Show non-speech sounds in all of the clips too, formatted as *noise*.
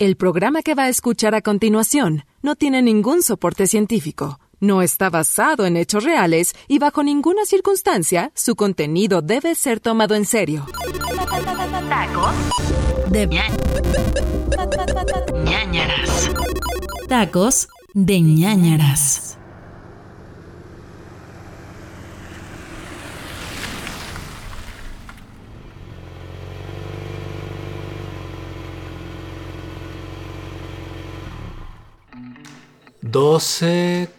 El programa que va a escuchar a continuación no tiene ningún soporte científico, no está basado en hechos reales y bajo ninguna circunstancia su contenido debe ser tomado en serio. Tacos de ñañaras. Tacos de ñañaras. Doce,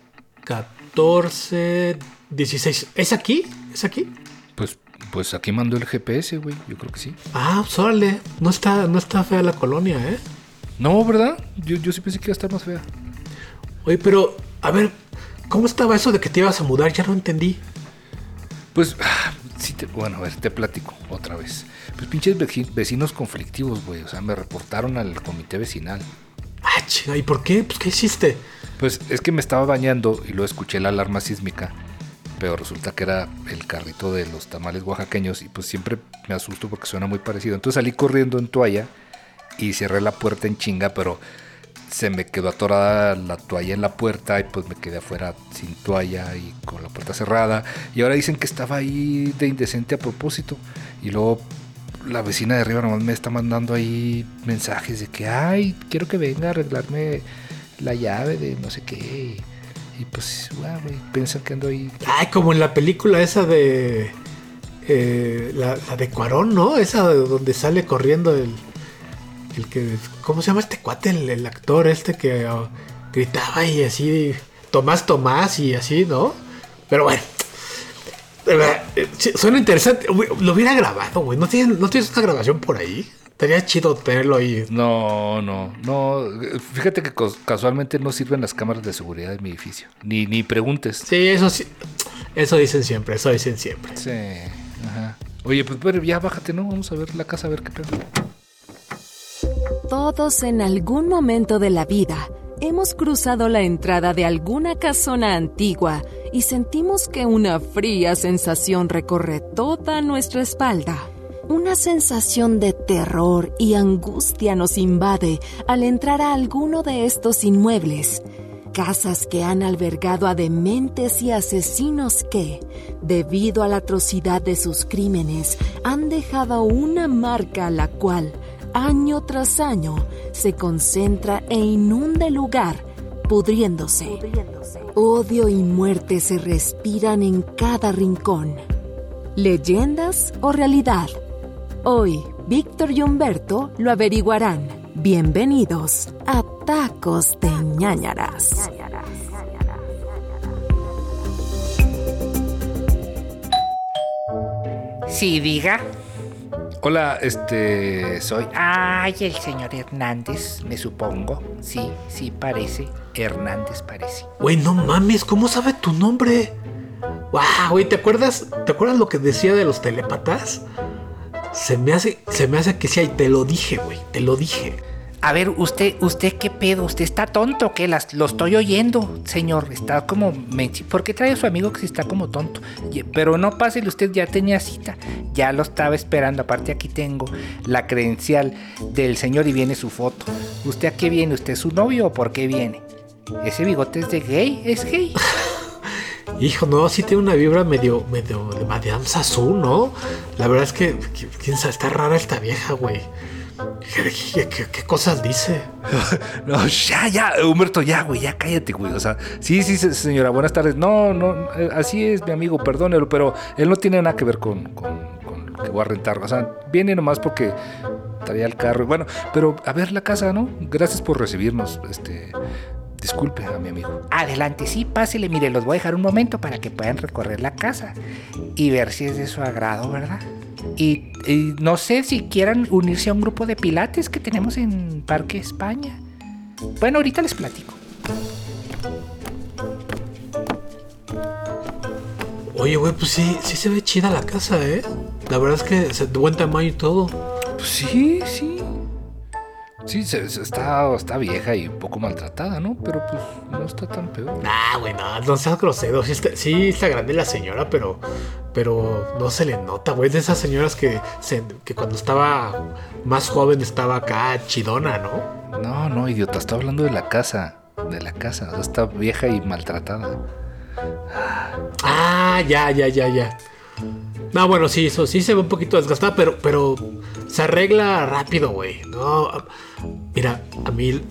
catorce, dieciséis. ¿Es aquí? ¿Es aquí? Pues, pues aquí mandó el GPS, güey. Yo creo que sí. Ah, pues órale. No está, no está fea la colonia, ¿eh? No, ¿verdad? Yo, yo sí pensé que iba a estar más fea. Oye, pero, a ver, ¿cómo estaba eso de que te ibas a mudar? Ya no entendí. Pues, ah, sí te, bueno, a ver, te platico otra vez. Pues pinches veci- vecinos conflictivos, güey. O sea, me reportaron al comité vecinal. Ah, chinga, ¿y por qué? Pues, ¿qué hiciste? Pues es que me estaba bañando y luego escuché la alarma sísmica. Pero resulta que era el carrito de los tamales oaxaqueños y pues siempre me asusto porque suena muy parecido. Entonces salí corriendo en toalla y cerré la puerta en chinga, pero se me quedó atorada la toalla en la puerta y pues me quedé afuera sin toalla y con la puerta cerrada. Y ahora dicen que estaba ahí de indecente a propósito. Y luego la vecina de arriba nomás me está mandando ahí mensajes de que, ay, quiero que venga a arreglarme la llave de no sé qué. Y pues, guau, güey, que ando ahí. Ay, como en la película esa de. eh, la, de Cuarón, ¿no? Esa de donde sale corriendo el. El que. ¿Cómo se llama este cuate? El, el actor este que ah, gritaba y así. Tomás Tomás y así, ¿no? Pero bueno. eh, Suena interesante. Lo hubiera grabado, güey. ¿No tienes, ¿No tienes una grabación por ahí? Estaría chido tenerlo ahí. No, no, no. Fíjate que casualmente no sirven las cámaras de seguridad de mi edificio. Ni, ni preguntes. Sí, eso sí. Eso dicen siempre, eso dicen siempre. Sí, ajá. Oye, pues pero ya bájate, ¿no? Vamos a ver la casa, a ver qué pedo. Todos en algún momento de la vida hemos cruzado la entrada de alguna casona antigua y sentimos que una fría sensación recorre toda nuestra espalda. Una sensación de terror y angustia nos invade al entrar a alguno de estos inmuebles. Casas que han albergado a dementes y asesinos que, debido a la atrocidad de sus crímenes, han dejado una marca a la cual, año tras año, se concentra e inunda el lugar, pudriéndose. Odio y muerte se respiran en cada rincón. ¿Leyendas o realidad? Hoy, Víctor y Humberto lo averiguarán. Bienvenidos a Tacos de ñañaras. Sí, diga. Hola, este. Soy. Ay, el señor Hernández, me supongo. Sí, sí, parece. Hernández parece. Güey, no mames, ¿cómo sabe tu nombre? Wow, güey, ¿te acuerdas? ¿Te acuerdas lo que decía de los telépatas? Se me hace, se me hace que sí, y te lo dije, güey, te lo dije. A ver, usted, usted qué pedo, usted está tonto, o ¿qué? Las, lo estoy oyendo, señor. Está como. ¿Por qué trae a su amigo que sí está como tonto? Pero no pásele, usted ya tenía cita. Ya lo estaba esperando. Aparte, aquí tengo la credencial del señor y viene su foto. ¿Usted a qué viene? ¿Usted es su novio o por qué viene? ¿Ese bigote es de gay? ¿Es gay? Hijo, no, sí tiene una vibra medio, medio Madame Sassou, ¿no? La verdad es que, quién sabe, está rara esta vieja, güey. ¿Qué, qué- qué- cosas dice? *laughs* No, ya, ya, Humberto, ya, güey, ya cállate, güey. O sea, sí, sí, se- señora, buenas tardes. No, no, eh, así es, mi amigo, perdónelo, pero él no tiene nada que ver con, con, con lo que voy a rentar. O sea, viene nomás porque traía el carro. Bueno, pero a ver la casa, ¿no? Gracias por recibirnos. Este, disculpe a mi amigo. Adelante, sí, pásele. Mire, los voy a dejar un momento para que puedan recorrer la casa y ver si es de su agrado, ¿verdad? Y, y no sé si quieran unirse a un grupo de pilates que tenemos en Parque España. Bueno, ahorita les platico. Oye, güey, pues sí, sí se ve chida la casa, ¿eh? La verdad es que se de buen tamaño y todo. Pues sí, sí. Sí, se- se- está, está vieja y un poco maltratada, ¿no? Pero pues no está tan peor. Nah, güey, no, no seas grosero. Sí está, sí está grande la señora, pero, pero no se le nota, güey. Es de esas señoras que, se- que cuando estaba más joven estaba acá chidona, ¿no? No, no, idiota, estaba hablando de la casa. De la casa. O sea, está vieja y maltratada. Ah, ya, ya, ya, ya. No, bueno, sí, eso sí se ve un poquito desgastada, pero, pero se arregla rápido, güey. No, mira, a mí,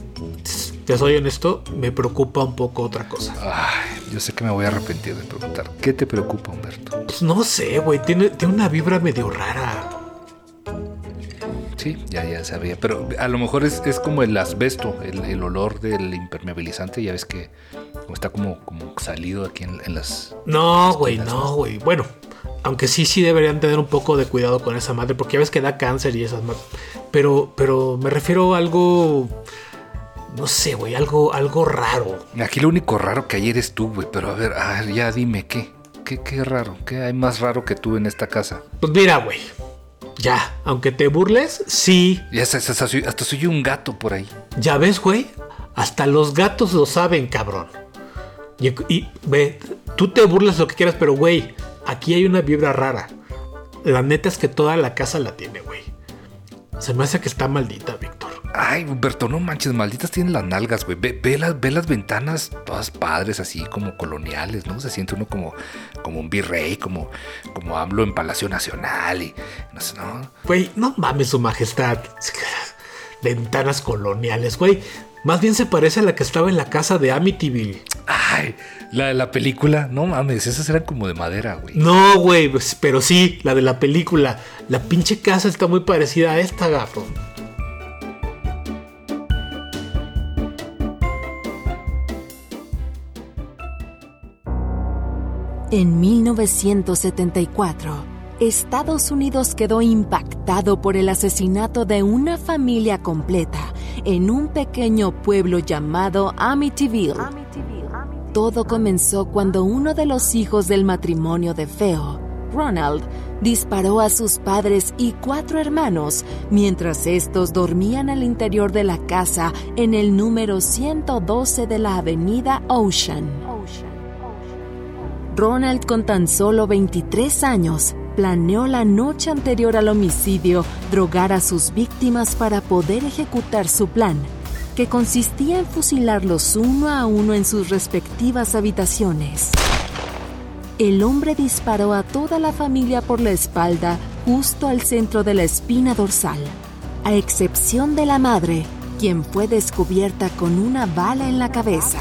te soy honesto, me preocupa un poco otra cosa. Ay, yo sé que me voy a arrepentir de preguntar. ¿Qué te preocupa, Humberto? Pues no sé, güey, tiene, tiene una vibra medio rara. Sí, ya, ya sabía. Pero a lo mejor es, es como el asbesto, el, el olor del impermeabilizante. Ya ves que está como, como salido aquí en, en las. No, güey, no, güey. Bueno, aunque sí, sí deberían tener un poco de cuidado con esa madre, porque ya ves que da cáncer y esas madres. Pero, pero me refiero a algo. No sé, güey, algo, algo raro. Aquí lo único raro que ayer eres tú, güey. Pero a ver, a ver, ya dime, ¿qué? ¿Qué, qué raro? ¿Qué hay más raro que tú en esta casa? Pues mira, güey. Ya, aunque te burles, sí. Ya hasta, hasta soy, hasta soy un gato por ahí. Ya ves, güey. Hasta los gatos lo saben, cabrón. Y, y, ve, tú te burlas lo que quieras, pero güey, aquí hay una vibra rara. La neta es que toda la casa la tiene, güey. Se me hace que está maldita, Víctor. Ay, Humberto, no manches, malditas tienen las nalgas, güey. Ve, ve las, ve las ventanas todas padres, así como coloniales, ¿no? Se siente uno como, como un virrey, como, como AMLO en Palacio Nacional y no sé, ¿no? Güey, no mames, su majestad. Ventanas coloniales, güey. Más bien se parece a la que estaba en la casa de Amityville. Ay, la de la película, no mames, esas eran como de madera, güey. No, güey, pues, pero sí, la de la película. La pinche casa está muy parecida a esta, gafo. En 1974, Estados Unidos quedó impactado por el asesinato de una familia completa en un pequeño pueblo llamado Amityville. Todo comenzó cuando uno de los hijos del matrimonio de Feo, Ronald, disparó a sus padres y cuatro hermanos mientras estos dormían al interior de la casa en el número 112 de la avenida Ocean. Ronald, con tan solo 23 años, planeó la noche anterior al homicidio drogar a sus víctimas para poder ejecutar su plan, que consistía en fusilarlos uno a uno en sus respectivas habitaciones. El hombre disparó a toda la familia por la espalda justo al centro de la espina dorsal, a excepción de la madre, quien fue descubierta con una bala en la cabeza.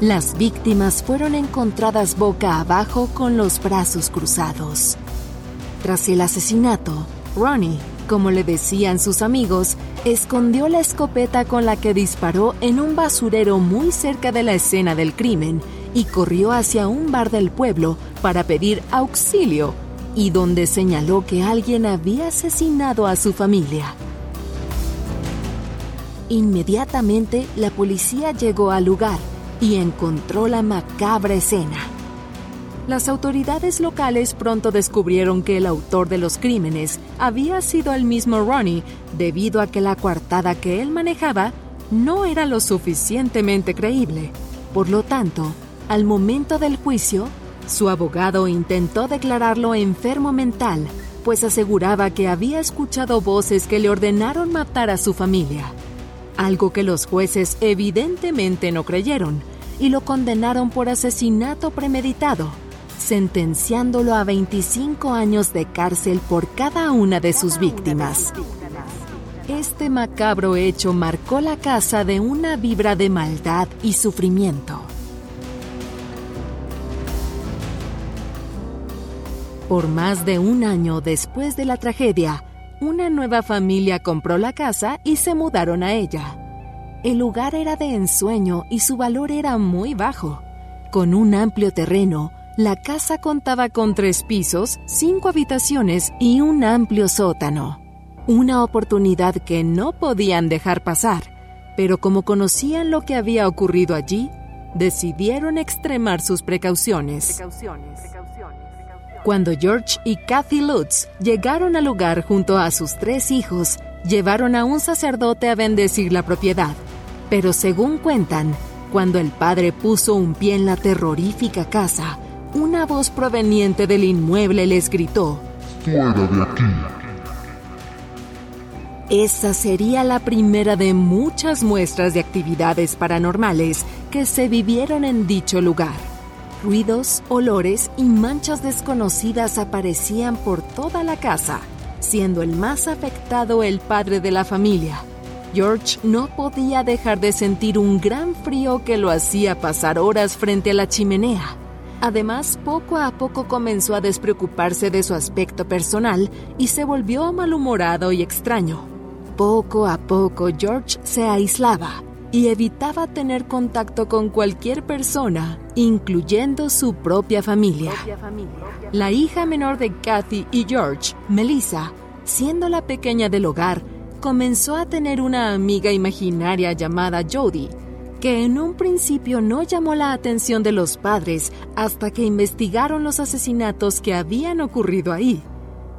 Las víctimas fueron encontradas boca abajo con los brazos cruzados. Tras el asesinato, Ronnie, como le decían sus amigos, escondió la escopeta con la que disparó en un basurero muy cerca de la escena del crimen y corrió hacia un bar del pueblo para pedir auxilio y donde señaló que alguien había asesinado a su familia. Inmediatamente la policía llegó al lugar y encontró la macabra escena. Las autoridades locales pronto descubrieron que el autor de los crímenes había sido el mismo Ronnie debido a que la coartada que él manejaba no era lo suficientemente creíble. Por lo tanto, al momento del juicio, su abogado intentó declararlo enfermo mental, pues aseguraba que había escuchado voces que le ordenaron matar a su familia algo que los jueces evidentemente no creyeron y lo condenaron por asesinato premeditado, sentenciándolo a 25 años de cárcel por cada una de sus víctimas. Este macabro hecho marcó la casa de una vibra de maldad y sufrimiento. Por más de un año después de la tragedia, una nueva familia compró la casa y se mudaron a ella. El lugar era de ensueño y su valor era muy bajo. Con un amplio terreno, la casa contaba con tres pisos, cinco habitaciones y un amplio sótano. Una oportunidad que no podían dejar pasar, pero como conocían lo que había ocurrido allí, decidieron extremar sus precauciones. Cuando George y Kathy Lutz llegaron al lugar junto a sus tres hijos, llevaron a un sacerdote a bendecir la propiedad. Pero según cuentan, cuando el padre puso un pie en la terrorífica casa, una voz proveniente del inmueble les gritó, Fuera de aquí. Esa sería la primera de muchas muestras de actividades paranormales que se vivieron en dicho lugar. Ruidos, olores y manchas desconocidas aparecían por toda la casa, siendo el más afectado el padre de la familia. George no podía dejar de sentir un gran frío que lo hacía pasar horas frente a la chimenea. Además, poco a poco comenzó a despreocuparse de su aspecto personal y se volvió malhumorado y extraño. Poco a poco George se aislaba y evitaba tener contacto con cualquier persona, incluyendo su propia familia. La hija menor de Kathy y George, Melissa, siendo la pequeña del hogar, comenzó a tener una amiga imaginaria llamada Jodie, que en un principio no llamó la atención de los padres hasta que investigaron los asesinatos que habían ocurrido ahí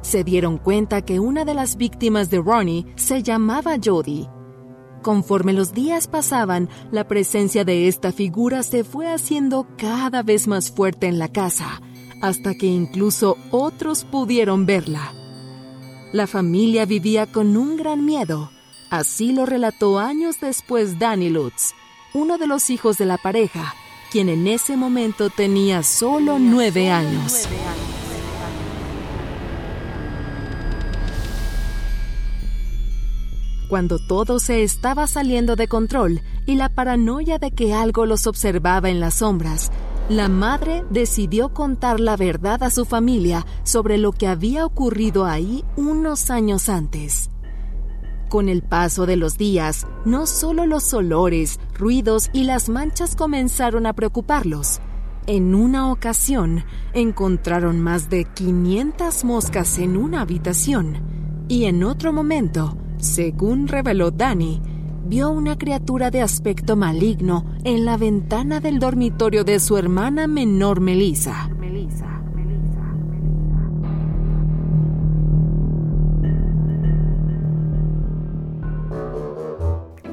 se dieron cuenta que una de las víctimas de Ronnie se llamaba Jodie. Conforme los días pasaban, la presencia de esta figura se fue haciendo cada vez más fuerte en la casa, hasta que incluso otros pudieron verla. La familia vivía con un gran miedo. Así lo relató años después Danny Lutz, uno de los hijos de la pareja, quien en ese momento tenía solo nueve años. Cuando todo se estaba saliendo de control y la paranoia de que algo los observaba en las sombras, la madre decidió contar la verdad a su familia sobre lo que había ocurrido ahí unos años antes. Con el paso de los días, no solo los olores, ruidos y las manchas comenzaron a preocuparlos. En una ocasión, encontraron más de 500 moscas en una habitación y en otro momento, según reveló Danny, vio una criatura de aspecto maligno en la ventana del dormitorio de su hermana menor Melissa.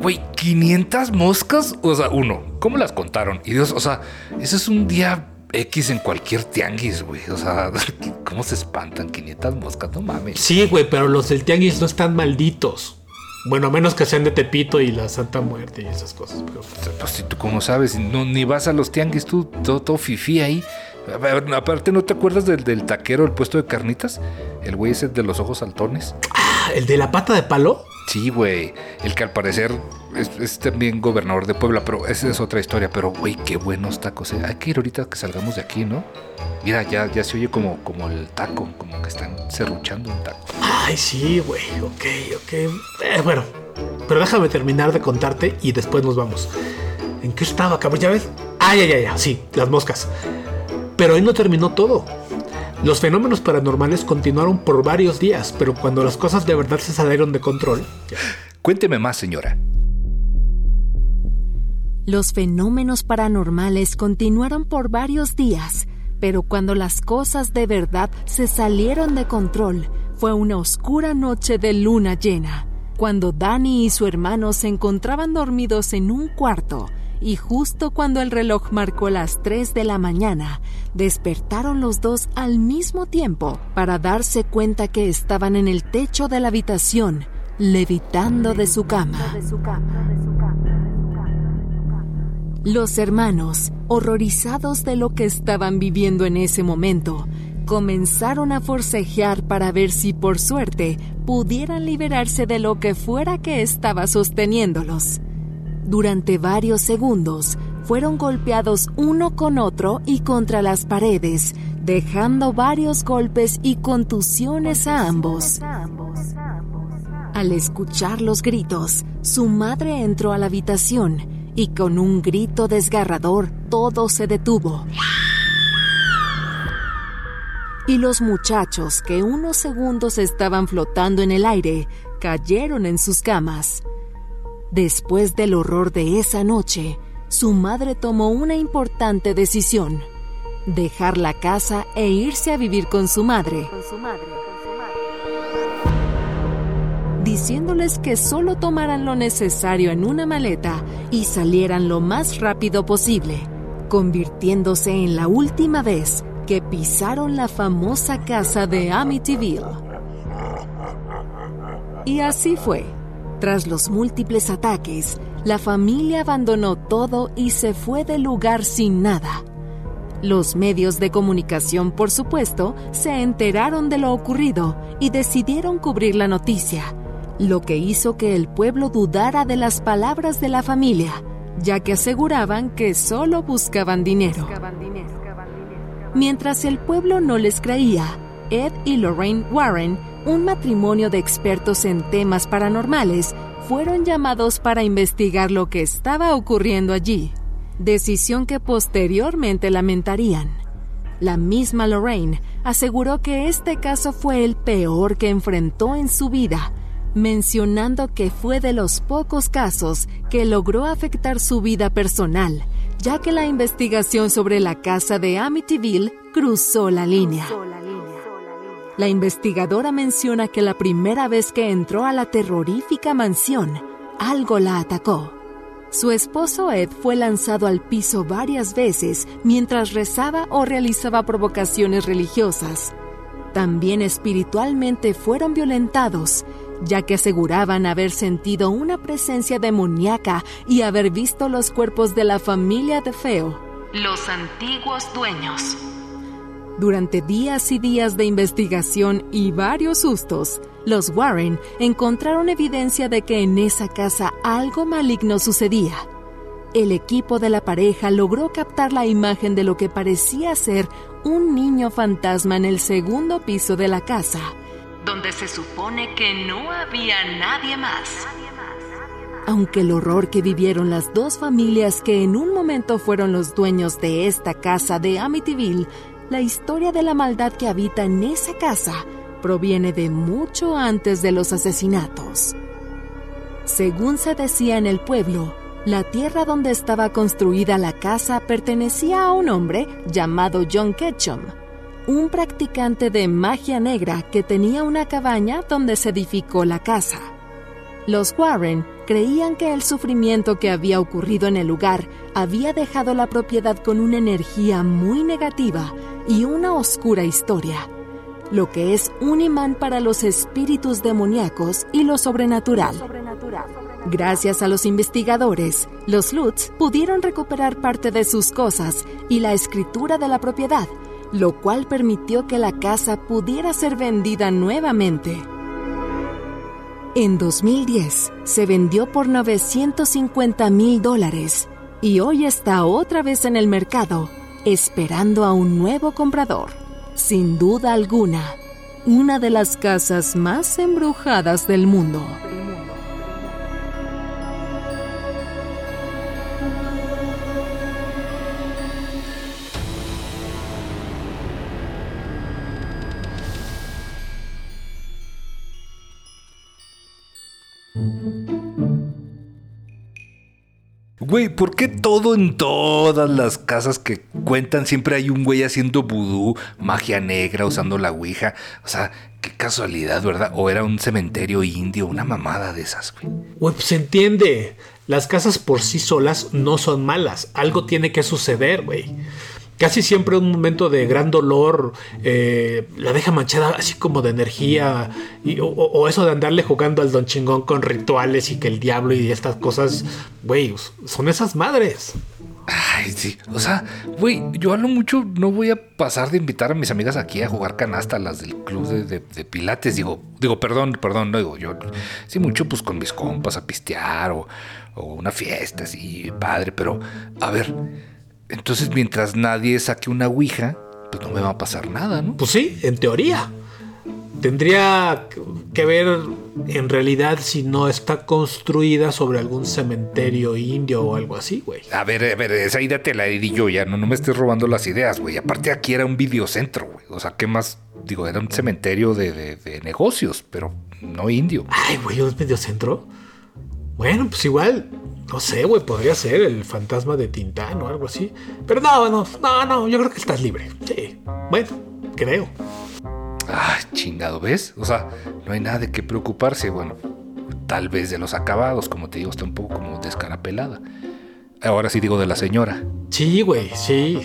Güey, 500 moscas. O sea, uno, ¿cómo las contaron? Y Dios, o sea, eso es un día X en cualquier tianguis, güey. O sea, *laughs* ¿cómo se espantan 500 moscas? No mames. Sí, güey, pero los del tianguis no están malditos. Bueno, a menos que sean de Tepito y la Santa Muerte y esas cosas. Pero... Pues si tú cómo sabes, no, ni vas a los tianguis, tú todo, todo fifí ahí. A ver, aparte, ¿no te acuerdas del, del taquero, el puesto de carnitas? El güey ese de los ojos saltones. Ah, ¿el de la pata de palo? Sí, güey. El que al parecer es, también gobernador de Puebla, pero esa es otra historia. Pero, güey, qué buenos tacos. eh. Hay que ir ahorita que salgamos de aquí, ¿no? Mira, ya, ya se oye como, como el taco, como que están serruchando un taco. Ay, sí, güey. Ok, ok. Eh, bueno, pero déjame terminar de contarte y después nos vamos. ¿En qué estaba, cabrón? ¿Ya ves? Ah, ya, ya, ya. Sí, las moscas. Pero ahí no terminó todo. Los fenómenos paranormales continuaron por varios días, pero cuando las cosas de verdad se salieron de control, Cuénteme más, señora. Los fenómenos paranormales continuaron por varios días, pero cuando las cosas de verdad se salieron de control, fue una oscura noche de luna llena, cuando Danny y su hermano se encontraban dormidos en un cuarto, y justo cuando el reloj marcó las 3 de la mañana, despertaron los dos al mismo tiempo para darse cuenta que estaban en el techo de la habitación, levitando de su cama. Los hermanos, horrorizados de lo que estaban viviendo en ese momento, comenzaron a forcejear para ver si por suerte pudieran liberarse de lo que fuera que estaba sosteniéndolos. Durante varios segundos fueron golpeados uno con otro y contra las paredes, dejando varios golpes y contusiones a ambos. Al escuchar los gritos, su madre entró a la habitación y con un grito desgarrador todo se detuvo. Y los muchachos que unos segundos estaban flotando en el aire cayeron en sus camas. Después del horror de esa noche, su madre tomó una importante decisión. Dejar la casa e irse a vivir con su madre. Diciéndoles que solo tomaran lo necesario en una maleta y salieran lo más rápido posible, convirtiéndose en la última vez que pisaron la famosa casa de Amityville. Y así fue. Tras los múltiples ataques, la familia abandonó todo y se fue del lugar sin nada. Los medios de comunicación, por supuesto, se enteraron de lo ocurrido y decidieron cubrir la noticia, lo que hizo que el pueblo dudara de las palabras de la familia, ya que aseguraban que solo buscaban dinero. Mientras el pueblo no les creía, Ed y Lorraine Warren, un matrimonio de expertos en temas paranormales, fueron llamados para investigar lo que estaba ocurriendo allí decisión que posteriormente lamentarían. La misma Lorraine aseguró que este caso fue el peor que enfrentó en su vida, mencionando que fue de los pocos casos que logró afectar su vida personal, ya que la investigación sobre la casa de Amityville cruzó la línea. La investigadora menciona que la primera vez que entró a la terrorífica mansión, algo la atacó. Su esposo Ed fue lanzado al piso varias veces mientras rezaba o realizaba provocaciones religiosas. También espiritualmente fueron violentados, ya que aseguraban haber sentido una presencia demoníaca y haber visto los cuerpos de la familia de Feo. Los antiguos dueños. Durante días y días de investigación y varios sustos, los Warren encontraron evidencia de que en esa casa algo maligno sucedía. El equipo de la pareja logró captar la imagen de lo que parecía ser un niño fantasma en el segundo piso de la casa, donde se supone que no había nadie más. Aunque el horror que vivieron las dos familias que en un momento fueron los dueños de esta casa de Amityville la historia de la maldad que habita en esa casa proviene de mucho antes de los asesinatos. Según se decía en el pueblo, la tierra donde estaba construida la casa pertenecía a un hombre llamado John Ketchum, un practicante de magia negra que tenía una cabaña donde se edificó la casa. Los Warren creían que el sufrimiento que había ocurrido en el lugar había dejado la propiedad con una energía muy negativa y una oscura historia, lo que es un imán para los espíritus demoníacos y lo sobrenatural. Gracias a los investigadores, los Lutz pudieron recuperar parte de sus cosas y la escritura de la propiedad, lo cual permitió que la casa pudiera ser vendida nuevamente. En 2010 se vendió por 950 mil dólares y hoy está otra vez en el mercado esperando a un nuevo comprador. Sin duda alguna, una de las casas más embrujadas del mundo. Güey, ¿por qué todo en todas las casas que cuentan siempre hay un güey haciendo vudú, magia negra, usando la ouija? O sea, qué casualidad, ¿verdad? O era un cementerio indio, una mamada de esas, güey. Güey, pues se entiende. Las casas por sí solas no son malas. Algo tiene que suceder, güey. Casi siempre un momento de gran dolor eh, la deja manchada así como de energía. Y, o, eso de andarle jugando al don chingón con rituales y que el diablo y estas cosas, güey, son esas madres. Ay, sí. O sea, güey, yo a mucho no voy a pasar de invitar a mis amigas aquí a jugar canasta, las del club de, de- Pilates. Digo, digo, perdón, perdón, no digo yo. Sí, mucho pues con mis compas a pistear o, o una fiesta así, padre. Pero, a ver, entonces mientras nadie saque una ouija, pues no me va a pasar nada, ¿no? Pues sí, en teoría. Tendría que ver en realidad si no está construida sobre algún cementerio indio o algo así, güey. A ver, a ver, esa idea te la di yo ya, no, no me estés robando las ideas, güey. Aparte aquí era un videocentro, güey. O sea, ¿qué más? Digo, era un cementerio de, de- de negocios, pero no indio. Ay, güey, un mediocentro. Bueno, pues igual, no sé, güey, podría ser el fantasma de Tintán o algo así. Pero no, no, no, no, yo creo que estás libre. Sí, bueno, creo. Ay, chingado, ¿ves? O sea, no hay nada de qué preocuparse. Bueno, tal vez de los acabados, como te digo, está un poco como descarapelada. Ahora sí digo de la señora. Sí, güey, sí.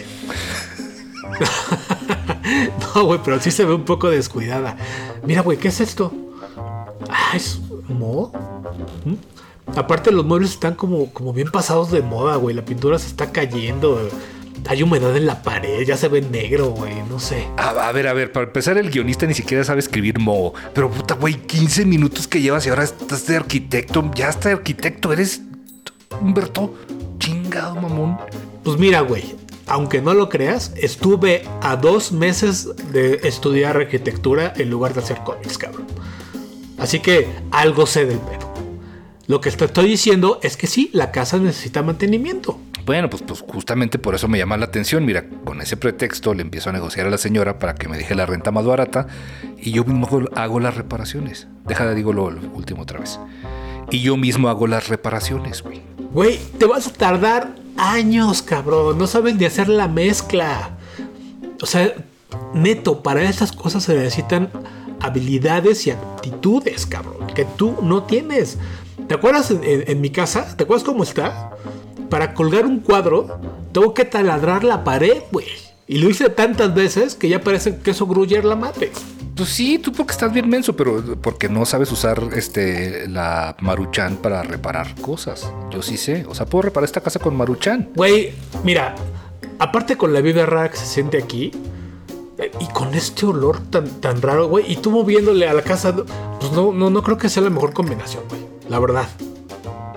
*laughs* güey, pero sí se ve un poco descuidada. Mira, güey, ¿qué es esto? Ah, es mo. Aparte los muebles están como, como bien pasados de moda, güey. La pintura se está cayendo. Hay humedad en la pared, ya se ve negro, güey. No sé. A, a ver, a ver, para empezar, el guionista ni siquiera sabe escribir Mo. Pero puta, güey, 15 minutos que llevas y ahora estás de arquitecto. Ya estás de arquitecto, eres Humberto. Chingado, mamón. Pues mira, güey. Aunque no lo creas, estuve a dos meses de estudiar arquitectura en lugar de hacer cómics, cabrón. Así que algo sé del pedo. Lo que te estoy diciendo es que sí, la casa necesita mantenimiento. Bueno, pues, pues justamente por eso me llama la atención. Mira, con ese pretexto le empiezo a negociar a la señora para que me deje la renta más barata y yo mismo hago, las reparaciones. Deja de digo lo, lo último otra vez. Y yo mismo hago las reparaciones, güey. Güey, te vas a tardar años, cabrón. No sabes ni hacer la mezcla. O sea, neto, para esas cosas se necesitan habilidades y actitudes, cabrón, que tú no tienes. ¿Te acuerdas en, en- en mi casa? ¿Te acuerdas cómo está? Para colgar un cuadro, tengo que taladrar la pared, güey. Y lo hice tantas veces que ya parece que eso gruyer la mate. Pues sí, tú porque estás bien menso, pero porque no sabes usar este la Maruchan para reparar cosas. Yo sí sé. O sea, puedo reparar esta casa con Maruchan. Güey, mira, aparte con la vida rara que se siente aquí, eh, y con este olor tan, tan raro, güey, y tú moviéndole a la casa, pues no, no, no creo que sea la mejor combinación, güey. La verdad.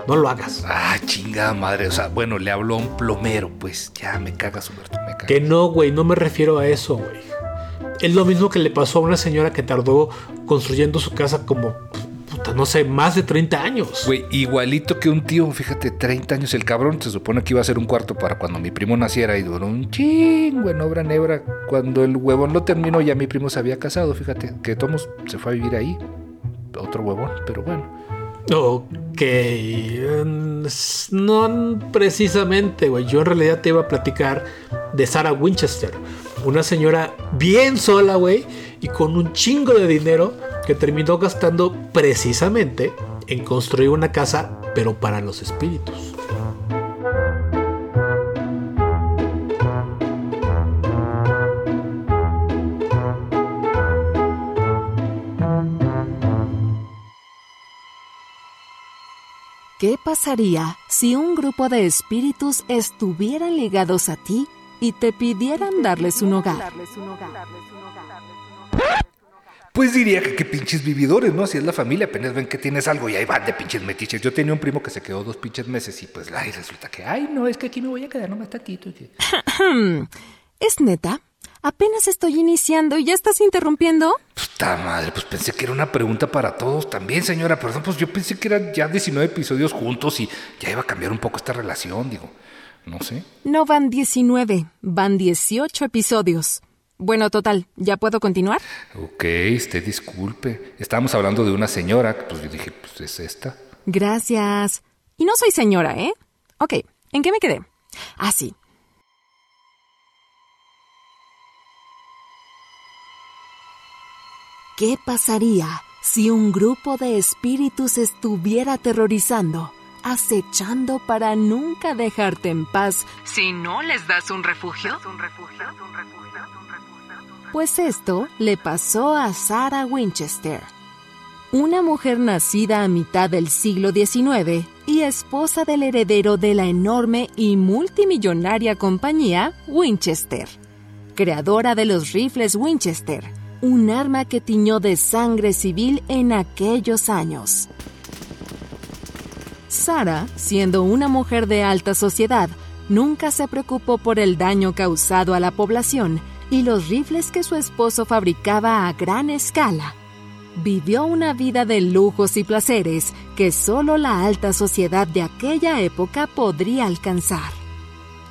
No lo hagas. Ah, chingada madre. O sea, bueno, le habló a un plomero, pues ya me cagas, Humberto, me cagas. Que no, güey, no me refiero a eso, güey. Es lo mismo que le pasó a una señora que tardó construyendo su casa como, puta, no sé, más de 30 años. Güey, igualito que un tío, fíjate, 30 años el cabrón, se supone que iba a ser un cuarto para cuando mi primo naciera y duró un chingo en obra nebra. Cuando el huevón lo terminó, ya mi primo se había casado, fíjate, que Tomos se fue a vivir ahí. Otro huevón, pero bueno. Ok, s- no precisamente, güey. Yo en realidad te iba a platicar de Sarah Winchester, una señora bien sola, güey, y con un chingo de dinero que terminó gastando precisamente en construir una casa, pero para los espíritus. ¿Qué pasaría si un grupo de espíritus estuvieran ligados a ti y te pidieran darles un hogar? Pues diría que pinches vividores, ¿no? Así es la familia, apenas ven que tienes algo y ahí van de pinches metiches. Yo tenía un primo que se quedó dos pinches meses y pues, ay, resulta que, ay, no, es que aquí me voy a quedar nomás tantito. *laughs* ¿Es neta? Apenas estoy iniciando y ya estás interrumpiendo. Puta madre, pues pensé que era una pregunta para todos también, señora. Perdón, pues yo pensé que eran ya 19 episodios juntos y ya iba a cambiar un poco esta relación, digo. No sé. No van 19, van 18 episodios. Bueno, total, ¿ya puedo continuar? Ok, usted disculpe. Estábamos hablando de una señora, pues yo dije, pues es esta. Gracias. Y no soy señora, ¿eh? Ok, ¿en qué me quedé? Ah, sí. ¿Qué pasaría si un grupo de espíritus estuviera aterrorizando, acechando para nunca dejarte en paz? Si no les das un refugio, Pues esto le pasó a Sarah Winchester, una mujer nacida a mitad del siglo XIX y esposa del heredero de la enorme y multimillonaria compañía Winchester, creadora de los rifles Winchester, un arma que tiñó de sangre civil en aquellos años. Sarah, siendo una mujer de alta sociedad, nunca se preocupó por el daño causado a la población y los rifles que su esposo fabricaba a gran escala. Vivió una vida de lujos y placeres que solo la alta sociedad de aquella época podría alcanzar.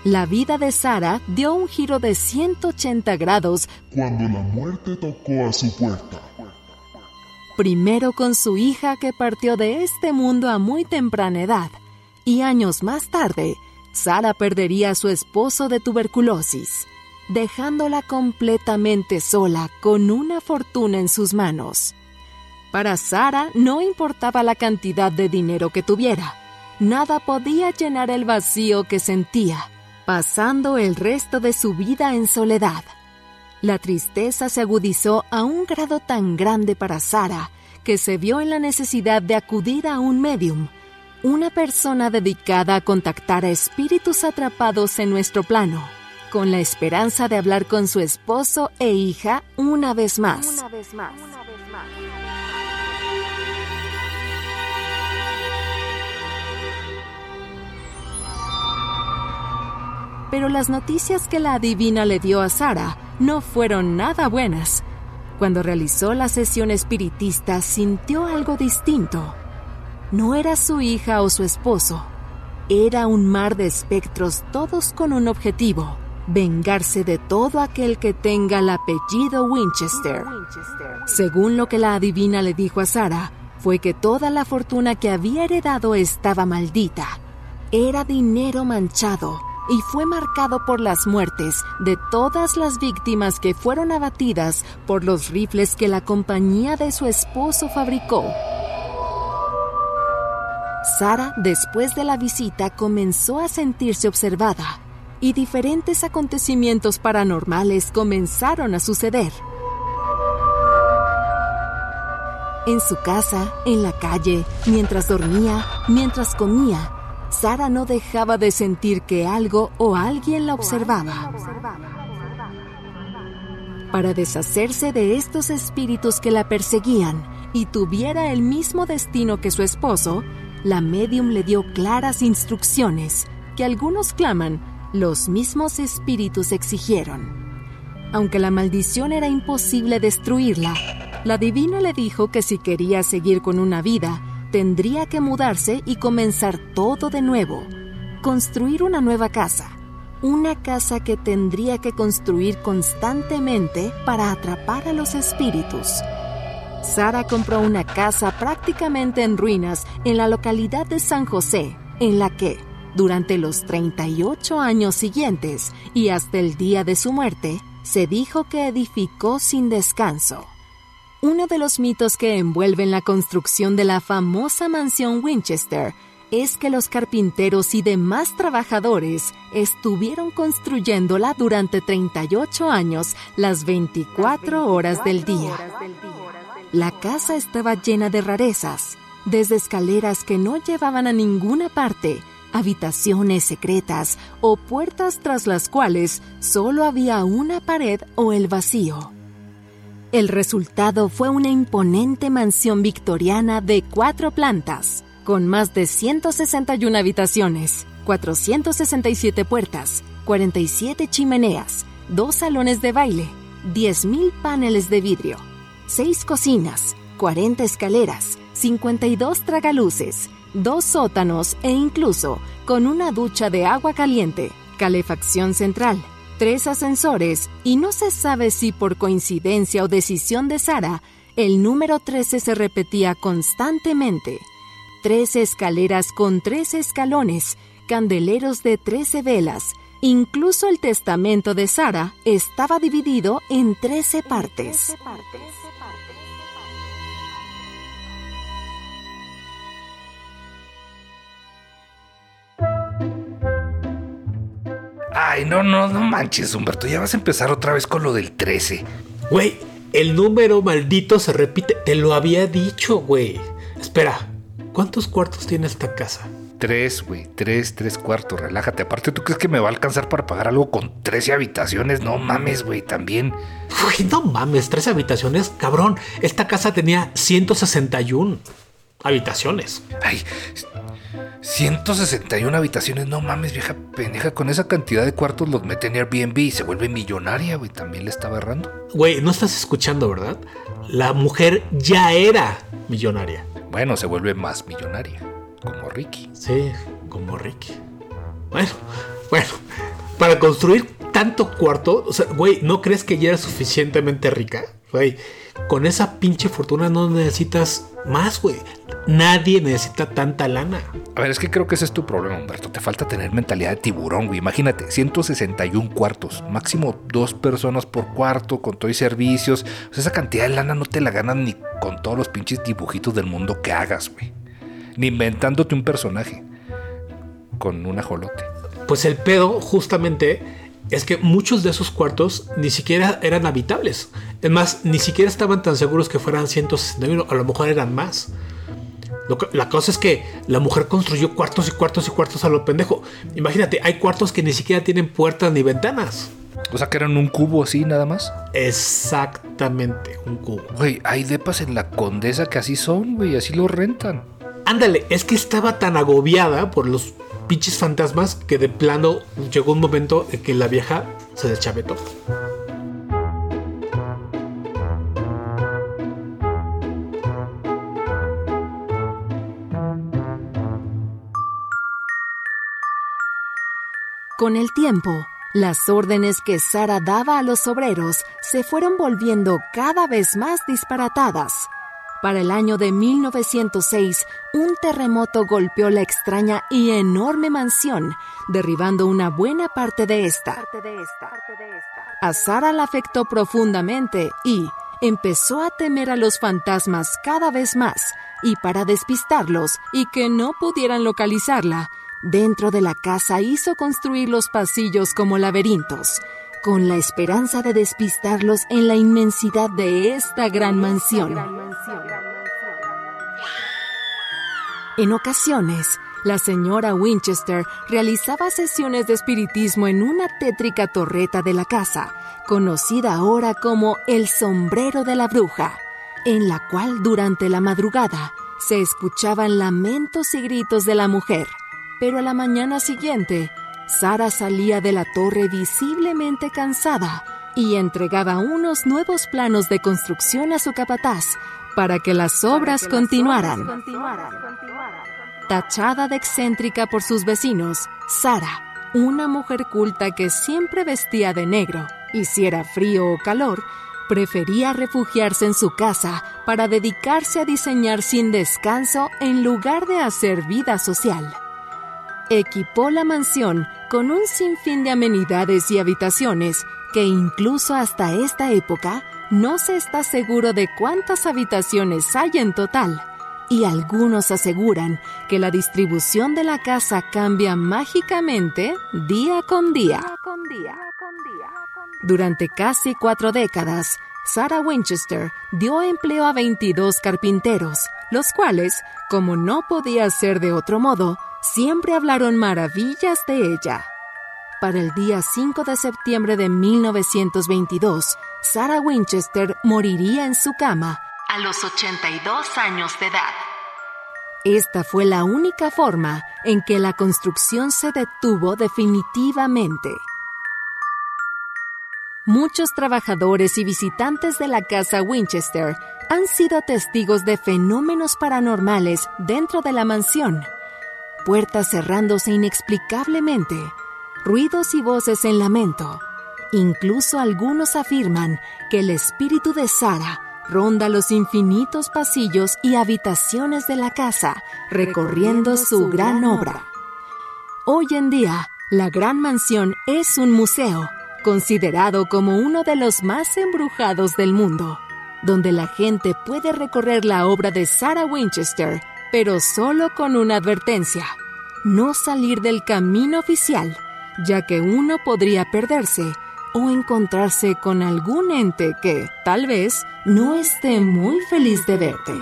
La vida de Sarah dio un giro de 180 grados cuando la muerte tocó a su puerta. primero con su hija que partió de este mundo a muy temprana edad, y años más tarde, Sara perdería a su esposo de tuberculosis, dejándola completamente sola con una fortuna en sus manos. Para Sara no importaba la cantidad de dinero que tuviera, nada podía llenar el vacío que sentía, pasando el resto de su vida en soledad. La tristeza se agudizó a un grado tan grande para Sara que se vio en la necesidad de acudir a un medium, una persona dedicada a contactar a espíritus atrapados en nuestro plano, con la esperanza de hablar con su esposo e hija una vez más. Pero las noticias que la adivina le dio a Sara no fueron nada buenas. Cuando realizó la sesión espiritista sintió algo distinto. No era su hija o su esposo. Era un mar de espectros todos con un objetivo, vengarse de todo aquel que tenga el apellido Winchester. Según lo que la adivina le dijo a Sara, fue que toda la fortuna que había heredado estaba maldita. Era dinero manchado y fue marcado por las muertes de todas las víctimas que fueron abatidas por los rifles que la compañía de su esposo fabricó. Sara, después de la visita, comenzó a sentirse observada y diferentes acontecimientos paranormales comenzaron a suceder. En su casa, en la calle, mientras dormía, mientras comía, Sara no dejaba de sentir que algo o alguien la observaba. Para deshacerse de estos espíritus que la perseguían y tuviera el mismo destino que su esposo, la medium le dio claras instrucciones que algunos claman los mismos espíritus exigieron. Aunque la maldición era imposible destruirla, la divina le dijo que si quería seguir con una vida, tendría que mudarse y comenzar todo de nuevo, construir una nueva casa, una casa que tendría que construir constantemente para atrapar a los espíritus. Sara compró una casa prácticamente en ruinas en la localidad de San José, en la que, durante los 38 años siguientes y hasta el día de su muerte, se dijo que edificó sin descanso. Uno de los mitos que envuelven la construcción de la famosa mansión Winchester es que los carpinteros y demás trabajadores estuvieron construyéndola durante 38 años las 24 horas del día. La casa estaba llena de rarezas, desde escaleras que no llevaban a ninguna parte, habitaciones secretas o puertas tras las cuales solo había una pared o el vacío. El resultado fue una imponente mansión victoriana de cuatro plantas, con más de 161 habitaciones, 467 puertas, 47 chimeneas, dos salones de baile, 10.000 paneles de vidrio, 6 cocinas, 40 escaleras, 52 tragaluces, dos sótanos e incluso con una ducha de agua caliente, calefacción central, tres ascensores y no se sabe si por coincidencia o decisión de Sara, el número 13 se repetía constantemente. Tres escaleras con tres escalones, candeleros de 13 velas, incluso el testamento de Sara estaba dividido en 13 partes. Ay, no, no, no manches, Humberto. Ya vas a empezar otra vez con lo del 13. Güey, el número maldito se repite. Te lo había dicho, güey. Espera, ¿cuántos cuartos tiene esta casa? Tres, güey. Tres, tres cuartos. Relájate. Aparte, ¿tú crees que me va a alcanzar para pagar algo con 13 habitaciones? No mames, güey. También. Güey, no mames, tres habitaciones. Cabrón, esta casa tenía 161 habitaciones. Ay, 161 habitaciones. No mames, vieja pendeja. Con esa cantidad de cuartos los mete en Airbnb y se vuelve millonaria, güey. También le estaba errando. Güey, no estás escuchando, ¿verdad? La mujer ya era millonaria. Bueno, se vuelve más millonaria. Como Ricky. Sí, como Ricky. Bueno, bueno, para construir tanto cuarto, o sea, güey, ¿no crees que ya era suficientemente rica? Güey, con esa pinche fortuna no necesitas más, güey. Nadie necesita tanta lana. A ver, es que creo que ese es tu problema, Humberto. Te falta tener mentalidad de tiburón, güey. Imagínate, 161 cuartos. Máximo dos personas por cuarto, con todo y servicios. O sea, esa cantidad de lana no te la ganan ni con todos los pinches dibujitos del mundo que hagas, güey. Ni inventándote un personaje. Con un ajolote. Pues el pedo justamente es que muchos de esos cuartos ni siquiera eran habitables. Es más, ni siquiera estaban tan seguros que fueran 161, a lo mejor eran más. Lo la cosa es que la mujer construyó cuartos y cuartos y cuartos a lo pendejo. Imagínate, hay cuartos que ni siquiera tienen puertas ni ventanas. O sea que eran un cubo así nada más. Exactamente, un cubo. Güey, hay depas en la condesa que así son, güey, así lo rentan. Ándale, es que estaba tan agobiada por los pinches fantasmas que de plano llegó un momento en que la vieja se deschavetó. Con el tiempo, las órdenes que Sara daba a los obreros se fueron volviendo cada vez más disparatadas. Para el año de 1906, un terremoto golpeó la extraña y enorme mansión, derribando una buena parte de esta. A Sara la afectó profundamente y empezó a temer a los fantasmas cada vez más, y para despistarlos y que no pudieran localizarla, dentro de la casa hizo construir los pasillos como laberintos, con la esperanza de despistarlos en la inmensidad de esta gran mansión. En ocasiones, la señora Winchester realizaba sesiones de espiritismo en una tétrica torreta de la casa, conocida ahora como el sombrero de la bruja, en la cual durante la madrugada se escuchaban lamentos y gritos de la mujer. Pero a la mañana siguiente, Sara salía de la torre visiblemente cansada y entregaba unos nuevos planos de construcción a su capataz para que las obras continuaran. Tachada de excéntrica por sus vecinos, Sara, una mujer culta que siempre vestía de negro, hiciera frío o calor, prefería refugiarse en su casa para dedicarse a diseñar sin descanso en lugar de hacer vida social. Equipó la mansión con un sinfín de amenidades y habitaciones que incluso hasta esta época no se está seguro de cuántas habitaciones hay en total. Y algunos aseguran que la distribución de la casa cambia mágicamente día con día. Durante casi cuatro décadas, Sarah Winchester dio empleo a 22 carpinteros, los cuales, como no podía ser de otro modo, siempre hablaron maravillas de ella. Para el día 5 de septiembre de 1922, Sarah Winchester moriría en su cama. A los 82 años de edad. Esta fue la única forma en que la construcción se detuvo definitivamente. Muchos trabajadores y visitantes de la casa Winchester han sido testigos de fenómenos paranormales dentro de la mansión. Puertas cerrándose inexplicablemente, ruidos y voces en lamento. Incluso algunos afirman que el espíritu de Sara ronda los infinitos pasillos y habitaciones de la casa, recorriendo su gran obra. Hoy en día, la gran mansión es un museo, considerado como uno de los más embrujados del mundo, donde la gente puede recorrer la obra de Sarah Winchester, pero solo con una advertencia, no salir del camino oficial, ya que uno podría perderse o encontrarse con algún ente que, tal vez, no esté muy feliz de verte.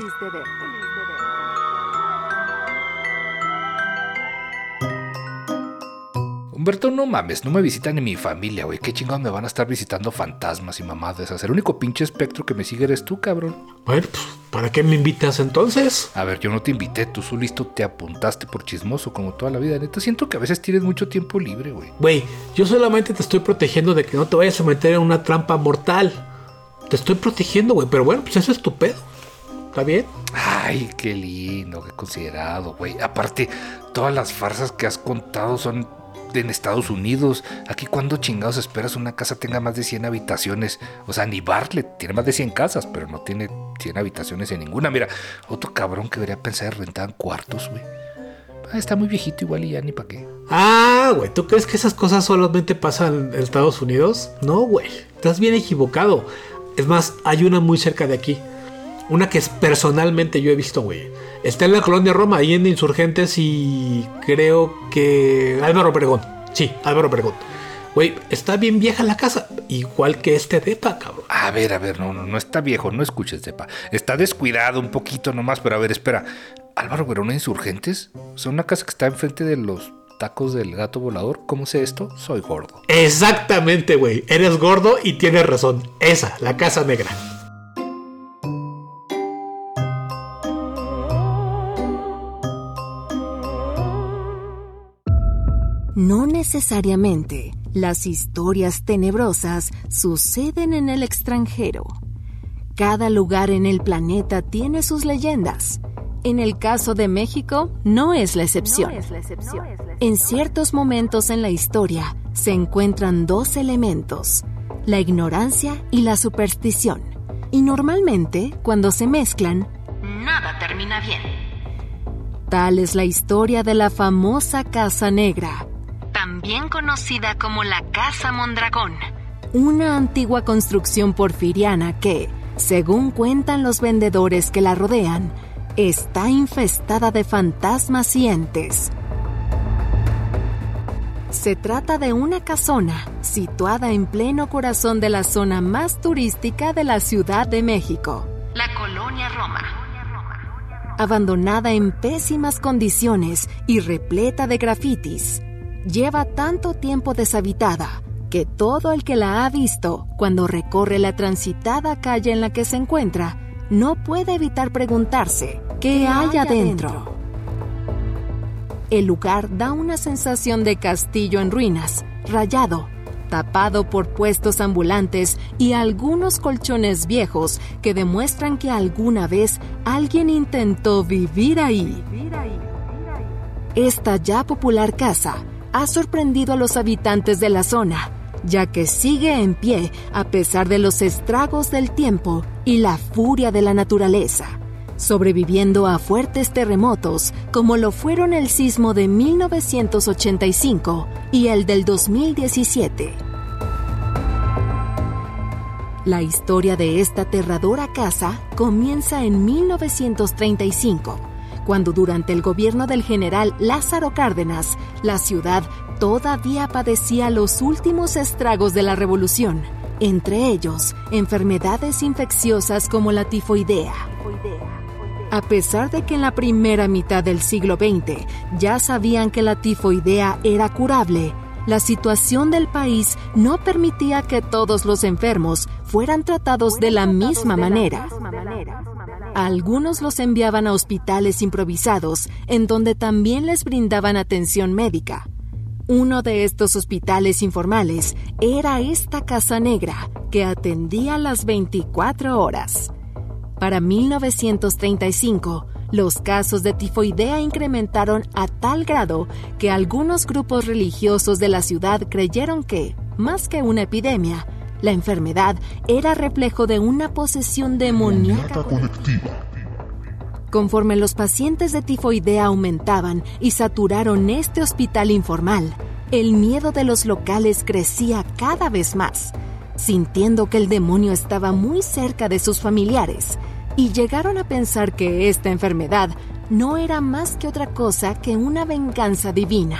Humberto, no mames, no me visitan ni mi familia, güey. ¿Qué chingados me van a estar visitando fantasmas y mamadas de esas? El único pinche espectro que me sigue eres tú, cabrón. Bueno, pues, ¿para qué me invitas entonces? A ver, yo no te invité, tú solito te apuntaste por chismoso como toda la vida. Neta, siento que a veces tienes mucho tiempo libre, güey. Güey, yo solamente te estoy protegiendo de que no te vayas a meter en una trampa mortal. Te estoy protegiendo, güey, pero bueno, pues eso es tu pedo. ¿Está bien? Ay, qué lindo, qué considerado, güey. Aparte, todas las farsas que has contado son en Estados Unidos. Aquí, cuando chingados esperas una casa tenga más de 100 habitaciones? O sea, ni Bartlett tiene más de 100 casas, pero no tiene 100 habitaciones en ninguna. Mira, otro cabrón que debería pensar en rentar cuartos, güey. Ah, está muy viejito igual y ya ni para qué. Ah, güey, ¿tú crees que esas cosas solamente pasan en Estados Unidos? No, güey, estás bien equivocado. Es más, hay una muy cerca de aquí. Una que es personalmente yo he visto, güey. Está en la colonia Roma, ahí en Insurgentes y creo que... Álvaro Obregón. Sí, Álvaro Obregón. Güey, está bien vieja la casa, igual que este depa, cabrón. A ver, a ver, no, no, no está viejo, no escuches, Depa. Está descuidado un poquito nomás, pero a ver, espera. Álvaro Verona Insurgentes, son una casa que está enfrente de los tacos del gato volador. ¿Cómo sé esto? Soy gordo. Exactamente, güey. Eres gordo y tienes razón. Esa, la casa negra. No necesariamente las historias tenebrosas suceden en el extranjero. Cada lugar en el planeta tiene sus leyendas. En el caso de México, no es la excepción. En ciertos momentos en la historia se encuentran dos elementos, la ignorancia y la superstición. Y normalmente, cuando se mezclan, Nada termina bien. tal es la historia de la famosa Casa Negra, También conocida como la Casa Mondragón. una antigua construcción porfiriana que, según cuentan los vendedores que la rodean, está infestada de fantasmas y entes. Se trata de una casona situada en pleno corazón de la zona más turística de la Ciudad de México, La Colonia Roma. abandonada en pésimas condiciones y repleta de grafitis. Lleva tanto tiempo deshabitada que todo el que la ha visto cuando recorre la transitada calle en la que se encuentra no puede evitar preguntarse qué hay adentro. El lugar da una sensación de castillo en ruinas, rayado, tapado por puestos ambulantes y algunos colchones viejos que demuestran que alguna vez alguien intentó vivir ahí. Esta ya popular casa ha sorprendido a los habitantes de la zona, ya que sigue en pie a pesar de los estragos del tiempo y la furia de la naturaleza, sobreviviendo a fuertes terremotos como lo fueron el sismo de 1985 y el del 2017. La historia de esta aterradora casa comienza en 1935, cuando durante el gobierno del general Lázaro Cárdenas, la ciudad todavía padecía los últimos estragos de la revolución, entre ellos enfermedades infecciosas como la tifoidea. A pesar de que en la primera mitad del siglo XX ya sabían que la tifoidea era curable, la situación del país no permitía que todos los enfermos fueran tratados de la misma manera. Algunos los enviaban a hospitales improvisados, en donde también les brindaban atención médica. Uno de estos hospitales informales era esta Casa Negra, que atendía las 24 horas. Para 1935, los casos de tifoidea incrementaron a tal grado que algunos grupos religiosos de la ciudad creyeron que, más que una epidemia, la enfermedad era reflejo de una posesión demoníaca. Colectiva. Conforme los pacientes de tifoidea aumentaban y saturaron este hospital informal, el miedo de los locales crecía cada vez más, sintiendo que el demonio estaba muy cerca de sus familiares, y llegaron a pensar que esta enfermedad no era más que otra cosa que una venganza divina.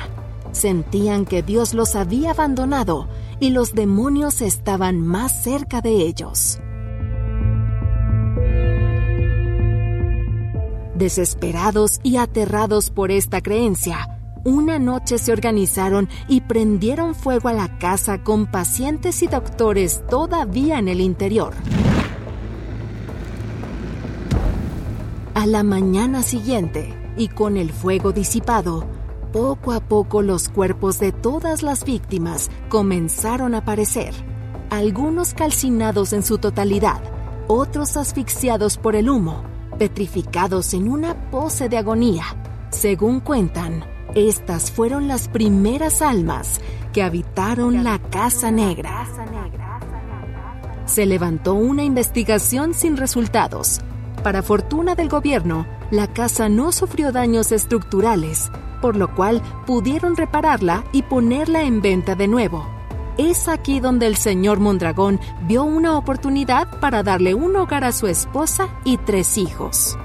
Sentían que Dios los había abandonado y los demonios estaban más cerca de ellos. Desesperados y aterrados por esta creencia, una noche se organizaron y prendieron fuego a la casa con pacientes y doctores todavía en el interior. A la mañana siguiente, y con el fuego disipado, poco a poco los cuerpos de todas las víctimas comenzaron a aparecer, algunos calcinados en su totalidad, otros asfixiados por el humo, petrificados en una pose de agonía. Según cuentan, estas fueron las primeras almas que habitaron la Casa Negra. Se levantó una investigación sin resultados. Para fortuna del gobierno, la casa no sufrió daños estructurales, por lo cual pudieron repararla y ponerla en venta de nuevo. Es aquí donde el señor Mondragón vio una oportunidad para darle un hogar a su esposa y tres hijos.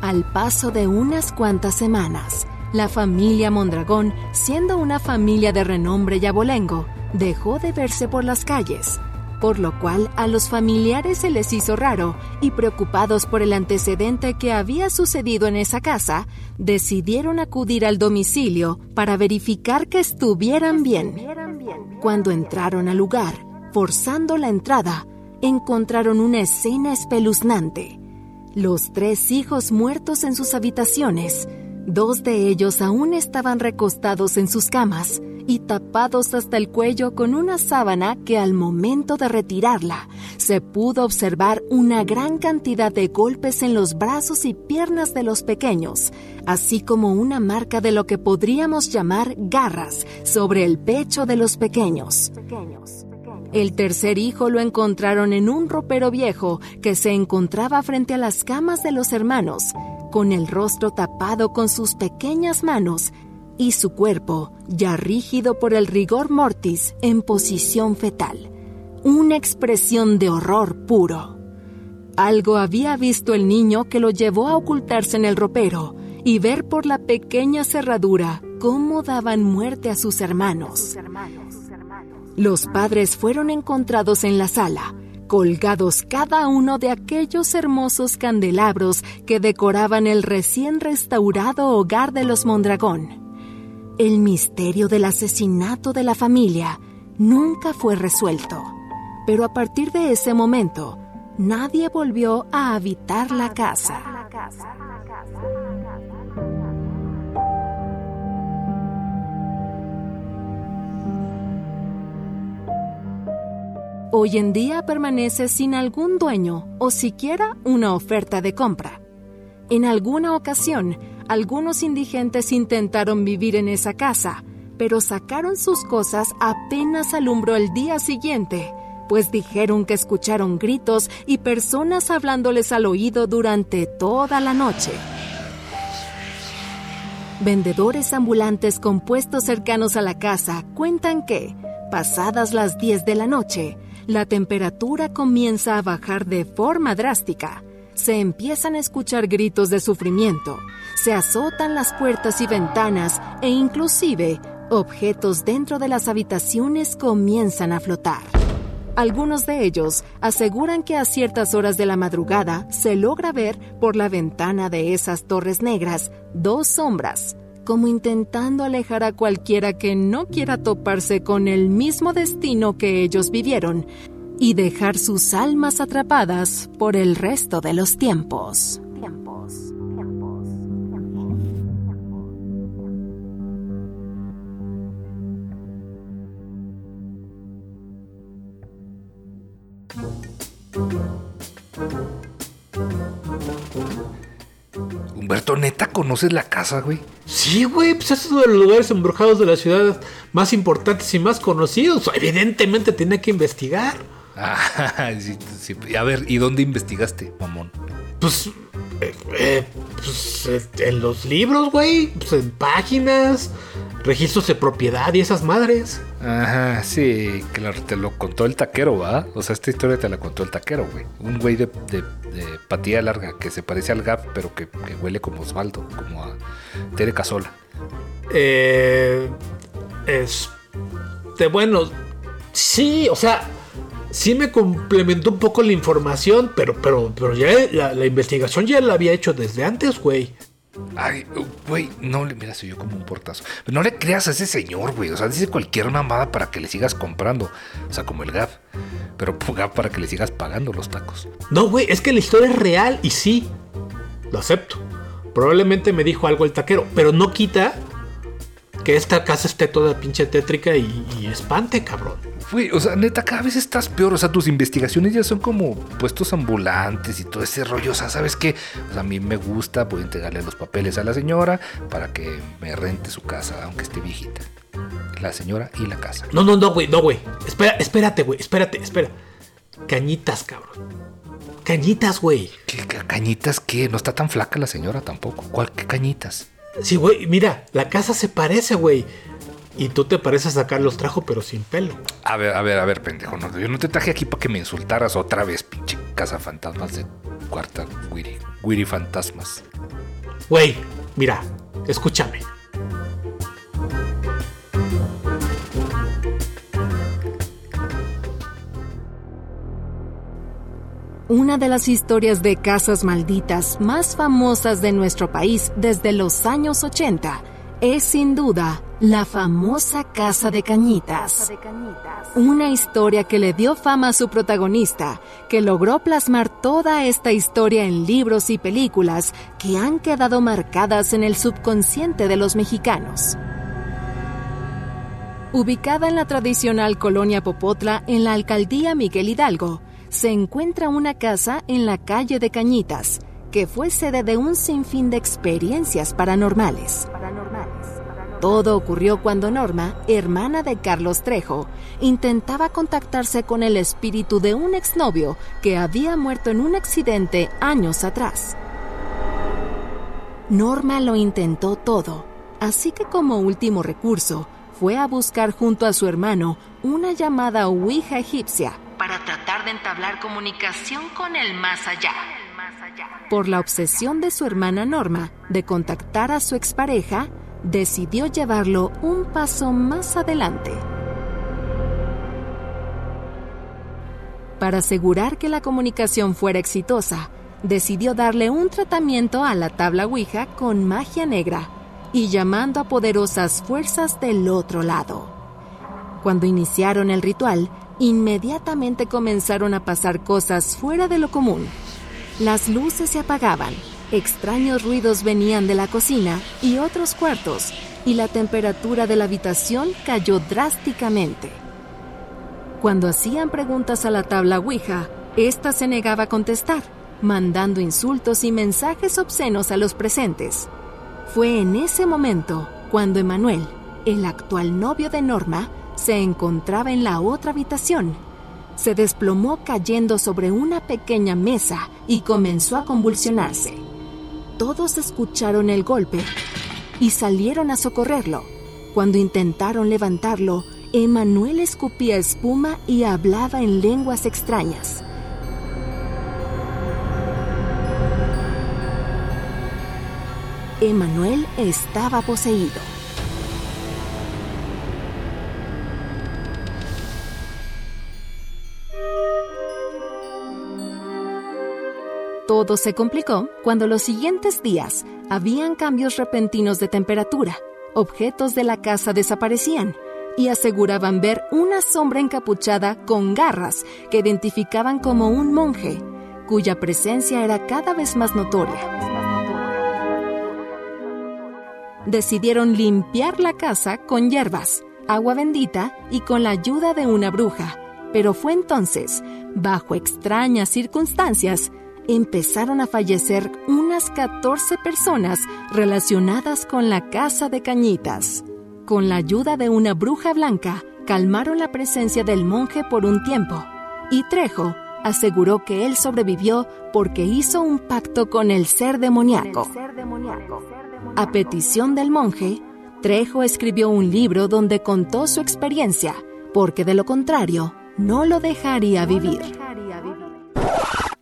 Al paso de unas cuantas semanas, la familia Mondragón, siendo una familia de renombre y abolengo, dejó de verse por las calles, por lo cual a los familiares se les hizo raro y preocupados por el antecedente que había sucedido en esa casa, decidieron acudir al domicilio para verificar que estuvieran bien. Cuando entraron al lugar, forzando la entrada, encontraron una escena espeluznante. Los tres hijos muertos en sus habitaciones, dos de ellos aún estaban recostados en sus camas y tapados hasta el cuello con una sábana que al momento de retirarla se pudo observar una gran cantidad de golpes en los brazos y piernas de los pequeños, así como una marca de lo que podríamos llamar garras sobre el pecho de los pequeños. El tercer hijo lo encontraron en un ropero viejo que se encontraba frente a las camas de los hermanos, con el rostro tapado con sus pequeñas manos y su cuerpo ya rígido por el rigor mortis en posición fetal. Una expresión de horror puro. Algo había visto el niño que lo llevó a ocultarse en el ropero y ver por la pequeña cerradura cómo daban muerte a sus hermanos. Los padres fueron encontrados en la sala, colgados cada uno de aquellos hermosos candelabros que decoraban el recién restaurado hogar de los Mondragón. El misterio del asesinato de la familia nunca fue resuelto, pero a partir de ese momento, nadie volvió a habitar la casa. Hoy en día permanece sin algún dueño o siquiera una oferta de compra. En alguna ocasión, algunos indigentes intentaron vivir en esa casa, pero sacaron sus cosas apenas alumbró el día siguiente, pues dijeron que escucharon gritos y personas hablándoles al oído durante toda la noche. Vendedores ambulantes con puestos cercanos a la casa cuentan que, pasadas las 10 de la noche, la temperatura comienza a bajar de forma drástica. Se empiezan a escuchar gritos de sufrimiento, se azotan las puertas y ventanas e inclusive objetos dentro de las habitaciones comienzan a flotar. Algunos de ellos aseguran que a ciertas horas de la madrugada se logra ver por la ventana de esas torres negras dos sombras, como intentando alejar a cualquiera que no quiera toparse con el mismo destino que ellos vivieron y dejar sus almas atrapadas por el resto de los tiempos. ¿Neta conoces la casa, güey? Sí, güey, pues es uno de los lugares embrujados de la ciudad más importantes y más conocidos. Evidentemente tenía que investigar. *laughs* Ah, sí, sí. A ver, ¿y dónde investigaste, mamón? Pues, eh, pues eh, en los libros, güey, pues en páginas, registros de propiedad y esas madres. Ajá, sí, claro, te lo contó el taquero, ¿va? O sea, esta historia te la contó el taquero, güey. Un güey de, de, de patilla larga que se parece al Gap, pero que, que huele como Osvaldo, como a Tere Casola. Eh, este, bueno, sí, o sea, sí me complementó un poco la información, pero, pero, pero ya la, la investigación ya la había hecho desde antes, güey. Ay, güey, no le, mira, soy yo como un portazo. No le creas a ese señor, güey. O sea, dice cualquier mamada para que le sigas comprando. O sea, como el Gap. Pero Gap para que le sigas pagando los tacos. No, güey, es que la historia es real y sí, lo acepto. Probablemente me dijo algo el taquero, pero no quita que esta casa esté toda pinche tétrica y, y espante, cabrón. Güey, o sea, neta, cada vez estás peor. O sea, tus investigaciones ya son como puestos ambulantes y todo ese rollo. O sea, ¿sabes qué? O sea, a mí me gusta, voy a entregarle los papeles a la señora para que me rente su casa, aunque esté viejita. La señora y la casa. No, no, no, güey, no, güey. Espera, espérate, güey, espérate, espera. Cañitas, cabrón. Cañitas, güey. ¿Qué, qué cañitas qué? No está tan flaca la señora tampoco. ¿Cuál qué cañitas? Sí, güey, mira, la casa se parece, güey. Y tú te pareces a Carlos Trajo, pero sin pelo. A ver, a ver, a ver, pendejo. Yo no te traje aquí para que me insultaras otra vez, pinche casa fantasmas de cuarta Wiri. Wiri fantasmas. Güey, mira, escúchame. Una de las historias de casas malditas más famosas de nuestro país desde los años 80 es sin duda la famosa Casa de Cañitas. Una historia que le dio fama a su protagonista, que logró plasmar toda esta historia en libros y películas que han quedado marcadas en el subconsciente de los mexicanos. Ubicada en la tradicional colonia Popotla en la alcaldía Miguel Hidalgo, se encuentra una casa en la calle de Cañitas, que fue sede de un sinfín de experiencias paranormales. Todo ocurrió cuando Norma, hermana de Carlos Trejo, intentaba contactarse con el espíritu de un exnovio que había muerto en un accidente años atrás. Norma lo intentó todo, así que como último recurso, fue a buscar junto a su hermano una llamada Ouija egipcia Para tratar de entablar comunicación con el más allá. Por la obsesión de su hermana Norma de contactar a su expareja, decidió llevarlo un paso más adelante. Para asegurar que la comunicación fuera exitosa, decidió darle un tratamiento a la tabla Ouija con magia negra y llamando a poderosas fuerzas del otro lado. Cuando iniciaron el ritual, inmediatamente comenzaron a pasar cosas fuera de lo común. Las luces se apagaban, extraños ruidos venían de la cocina y otros cuartos, y la temperatura de la habitación cayó drásticamente. Cuando hacían preguntas a la tabla Ouija, ésta se negaba a contestar, mandando insultos y mensajes obscenos a los presentes. Fue en ese momento cuando Emanuel, el actual novio de Norma, se encontraba en la otra habitación. Se desplomó cayendo sobre una pequeña mesa y comenzó a convulsionarse. Todos escucharon el golpe y salieron a socorrerlo. Cuando intentaron levantarlo, Emanuel escupía espuma y hablaba en lenguas extrañas. Emanuel estaba poseído. Todo se complicó cuando los siguientes días habían cambios repentinos de temperatura, objetos de la casa desaparecían y aseguraban ver una sombra encapuchada con garras que identificaban como un monje, cuya presencia era cada vez más notoria. Decidieron limpiar la casa con hierbas, agua bendita y con la ayuda de una bruja, pero fue entonces, bajo extrañas circunstancias, empezaron a fallecer unas 14 personas relacionadas con la casa de Cañitas. Con la ayuda de una bruja blanca, calmaron la presencia del monje por un tiempo, y Trejo aseguró que él sobrevivió porque hizo un pacto con el ser demoníaco. A petición del monje, Trejo escribió un libro donde contó su experiencia, porque de lo contrario, no lo dejaría vivir.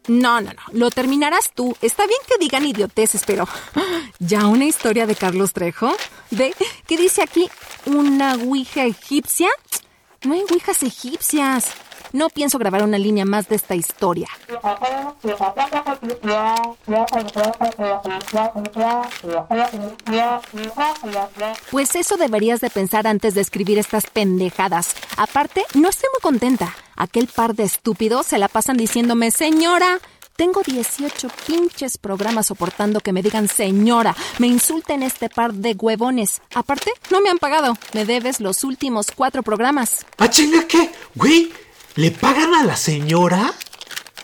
No, no, no. Lo terminarás tú. Está bien que digan idioteces, pero. *gasps* ¿Ya una historia de Carlos Trejo? ¿Ve? ¿Qué dice aquí? ¿Una ouija egipcia? No hay ouijas egipcias. No pienso grabar una línea más de esta historia. Pues eso deberías de pensar antes de escribir estas pendejadas. Aparte, no estoy muy contenta. Aquel par de estúpidos se la pasan diciéndome, señora, tengo 18 pinches programas soportando que me digan señora, me insulten este par de huevones. Aparte, no me han pagado. Me debes los últimos cuatro programas. ¿Ah, chinga qué? Güey, ¿le pagan a la señora?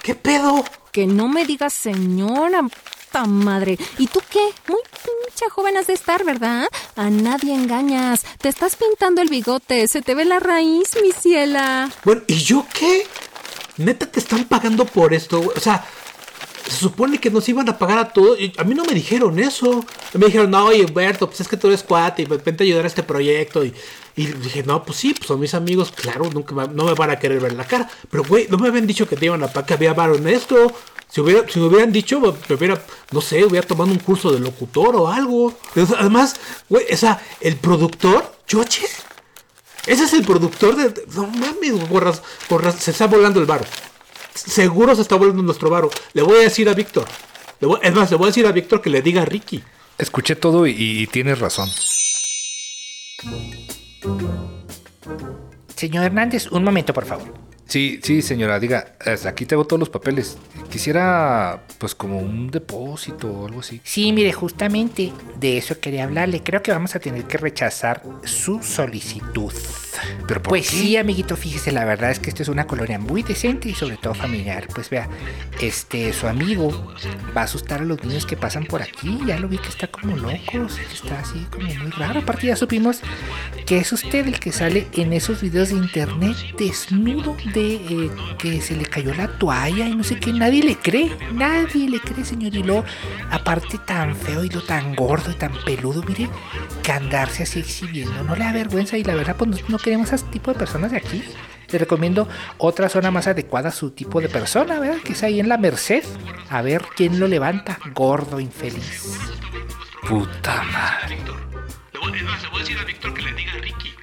¿Qué pedo? Que no me digas señora, puta madre. ¿Y tú qué? Muy pinche joven has de estar, ¿verdad? A nadie engañas. Te estás pintando el bigote. Se te ve la raíz, mi ciela. Bueno, ¿y yo qué? ¿Neta te están pagando por esto? O sea, se supone que nos iban a pagar a todos. A mí no me dijeron eso. Me dijeron, no, oye, Humberto, pues es que tú eres cuate y vente a ayudar a este proyecto. Y, y dije, no, pues sí, pues son mis amigos, claro, nunca no me van a querer ver la cara. Pero, güey, no me habían dicho que te iban a pagar, que había varo en esto. Si, hubiera, si me hubieran dicho, me hubiera, no sé, hubiera tomado un curso de locutor o algo. Además, güey, o sea, el productor, Choche, ese es el productor de. No mames, gorras, gorras, se está volando el bar. Seguro se está volviendo nuestro varo. Le voy a decir a Víctor. le voy- es más, le voy a decir a Víctor que le diga a Ricky. Escuché todo y, y tienes razón. Señor Hernández, un momento, por favor. Sí, sí, señora, diga, aquí tengo todos los papeles. Quisiera, pues, como un depósito o algo así. Sí, mire, justamente de eso quería hablarle. Creo que vamos a tener que rechazar su solicitud. ¿Pero por Pues qué? sí, amiguito, fíjese, la verdad es que esto es una colonia muy decente y sobre todo familiar. Pues vea, este, su amigo va a asustar a los niños que pasan por aquí. Ya lo vi que está como loco, está así como muy raro. Aparte ya supimos que es usted el que sale en esos videos de internet desnudo de eh, que se le cayó la toalla y no sé qué. Nadie le cree, nadie le cree, señor. Y luego, aparte tan feo y lo tan gordo y tan peludo, mire, que andarse así exhibiendo. No le da vergüenza y la verdad, pues no, queremos a ese tipo de personas de aquí. Le recomiendo otra zona más adecuada a su tipo de persona, ¿verdad? Que es ahí en la Merced. A ver quién lo levanta. Gordo, infeliz. Puta madre. Es más, le voy a decir a Víctor que le diga a Ricky.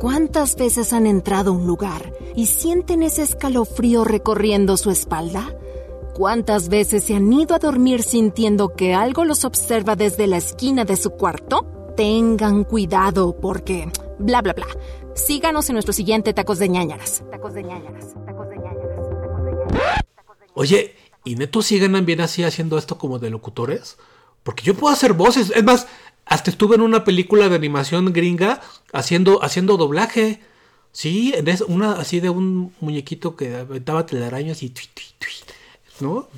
¿Cuántas veces han entrado a un lugar y sienten ese escalofrío recorriendo su espalda? ¿Cuántas veces se han ido a dormir sintiendo que algo los observa desde la esquina de su cuarto? Tengan cuidado porque... Bla, bla, bla. Síganos en nuestro siguiente Tacos de ñañaras. Tacos de ñañaras. Tacos de ñañaras. Oye, ¿y neto sí ganan bien así haciendo esto como de locutores? Porque yo puedo hacer voces. Es más, hasta estuve en una película de animación gringa haciendo, haciendo doblaje. Sí, en es- una así de un muñequito que aventaba telarañas y... tui, tui, tui, ¿No?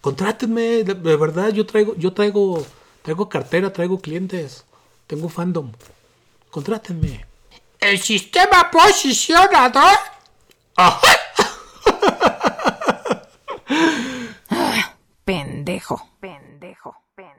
Contrátenme, de, de verdad, yo traigo, yo traigo, traigo cartera, traigo clientes, tengo fandom. Contrátenme. El sistema posicionador. Pendejo. Pendejo. Pendejo.